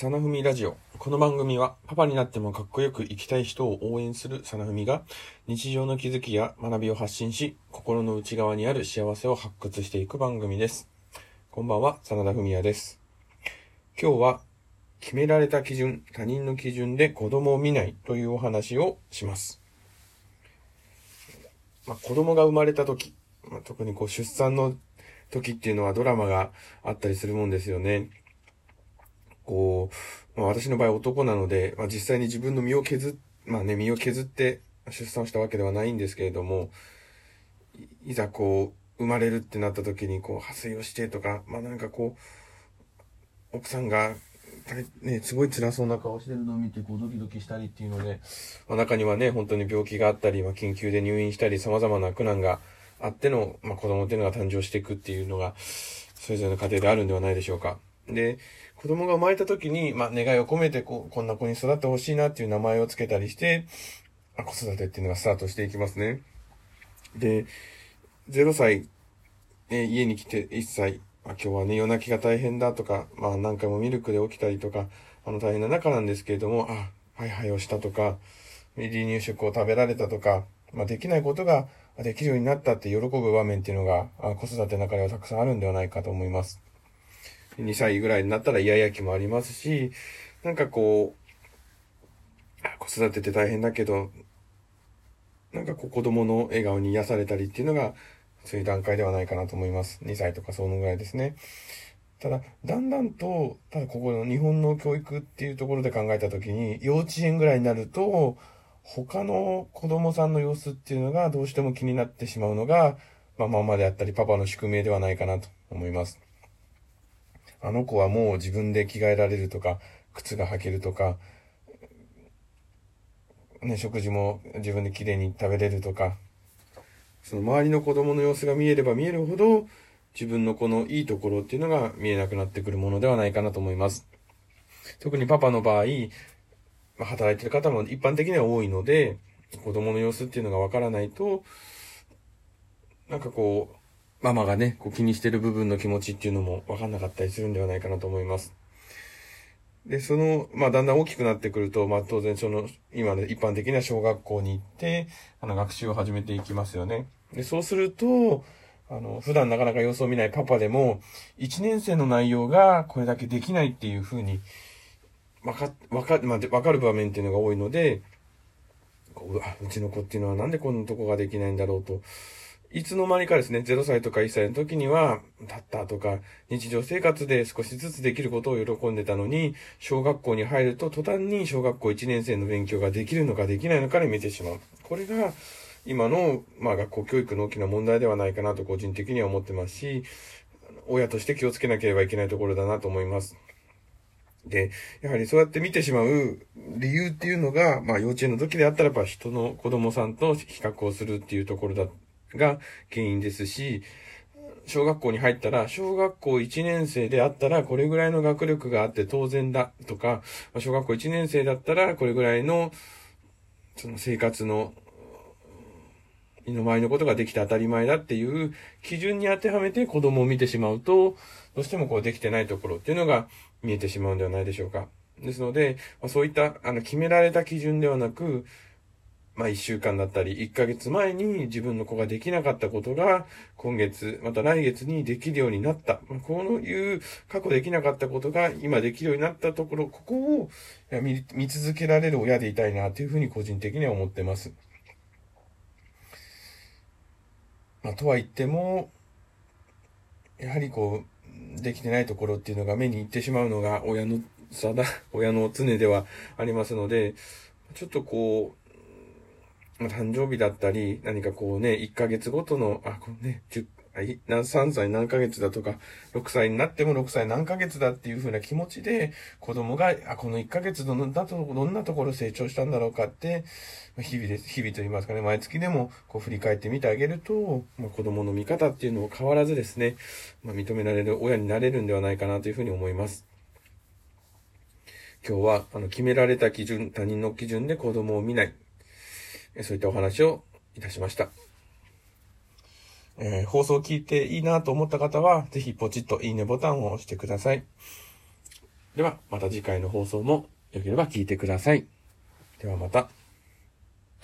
サナフミラジオ。この番組は、パパになってもかっこよく生きたい人を応援するサナフミが、日常の気づきや学びを発信し、心の内側にある幸せを発掘していく番組です。こんばんは、真田文也です。今日は、決められた基準、他人の基準で子供を見ないというお話をします。まあ、子供が生まれた時、まあ、特にこう出産の時っていうのはドラマがあったりするもんですよね。こう、まあ、私の場合男なので、まあ、実際に自分の身を削っ、まあね、身を削って出産したわけではないんですけれども、いざこう、生まれるってなった時に、こう、破水をしてとか、まあなんかこう、奥さんが、ね、すごい辛そうな顔してるのを見て、こう、ドキドキしたりっていうので、まあ中にはね、本当に病気があったり、まあ緊急で入院したり、様々な苦難があっての、まあ子供っていうのが誕生していくっていうのが、それぞれの家庭であるんではないでしょうか。で、子供が生まれた時に、まあ、願いを込めて、こ、こんな子に育ってほしいなっていう名前を付けたりして、あ、子育てっていうのがスタートしていきますね。で、0歳、え家に来て1歳、あ、今日はね、夜泣きが大変だとか、まあ、何回もミルクで起きたりとか、あの、大変な中なんですけれども、あ、はいはいをしたとか、離乳食を食べられたとか、まあ、できないことができるようになったって喜ぶ場面っていうのが、あ子育ての中ではたくさんあるんではないかと思います。2歳ぐらいになったらイヤイヤ期もありますし、なんかこう、子育てって大変だけど、なんかこう子供の笑顔に癒されたりっていうのが、そういう段階ではないかなと思います。2歳とかそのぐらいですね。ただ、だんだんと、ただここの日本の教育っていうところで考えたときに、幼稚園ぐらいになると、他の子供さんの様子っていうのがどうしても気になってしまうのが、まあ、ママであったりパパの宿命ではないかなと思います。あの子はもう自分で着替えられるとか、靴が履けるとか、ね、食事も自分できれいに食べれるとか、その周りの子供の様子が見えれば見えるほど、自分のこのいいところっていうのが見えなくなってくるものではないかなと思います。特にパパの場合、働いてる方も一般的には多いので、子供の様子っていうのがわからないと、なんかこう、ママがね、こう気にしてる部分の気持ちっていうのもわかんなかったりするんではないかなと思います。で、その、まあ、だんだん大きくなってくると、まあ、当然その、今の一般的な小学校に行って、あの、学習を始めていきますよね。で、そうすると、あの、普段なかなか様子を見ないパパでも、1年生の内容がこれだけできないっていうふうに、わか、わか、まあ、わかる場面っていうのが多いので、ううちの子っていうのはなんでこんなとこができないんだろうと、いつの間にかですね、0歳とか1歳の時には、たったとか、日常生活で少しずつできることを喜んでたのに、小学校に入ると途端に小学校1年生の勉強ができるのかできないのかで見てしまう。これが、今の、まあ学校教育の大きな問題ではないかなと個人的には思ってますし、親として気をつけなければいけないところだなと思います。で、やはりそうやって見てしまう理由っていうのが、まあ幼稚園の時であったらば人の子供さんと比較をするっていうところだが原因ですし、小学校に入ったら、小学校1年生であったら、これぐらいの学力があって当然だとか、小学校1年生だったら、これぐらいの、その生活の、身の回りのことができて当たり前だっていう基準に当てはめて子供を見てしまうと、どうしてもこうできてないところっていうのが見えてしまうんではないでしょうか。ですので、そういったあの決められた基準ではなく、まあ一週間だったり、一ヶ月前に自分の子ができなかったことが、今月、また来月にできるようになった。まあ、こういう過去できなかったことが今できるようになったところ、ここを見続けられる親でいたいなというふうに個人的には思ってます。まあ、とは言っても、やはりこう、できてないところっていうのが目に行ってしまうのが親の差だ、親の常ではありますので、ちょっとこう、まあ、誕生日だったり、何かこうね、1ヶ月ごとの、あ、このね、10、3歳何ヶ月だとか、6歳になっても6歳何ヶ月だっていう風な気持ちで、子供が、あ、この1ヶ月どんだと、どんなところ成長したんだろうかって、日々です、日々と言いますかね、毎月でもこう振り返ってみてあげると、まあ、子供の見方っていうのを変わらずですね、まあ、認められる親になれるんではないかなというふうに思います。今日は、あの、決められた基準、他人の基準で子供を見ない。そういったお話をいたしました。えー、放送を聞いていいなと思った方は、ぜひポチッといいねボタンを押してください。では、また次回の放送も良ければ聞いてください。ではまた。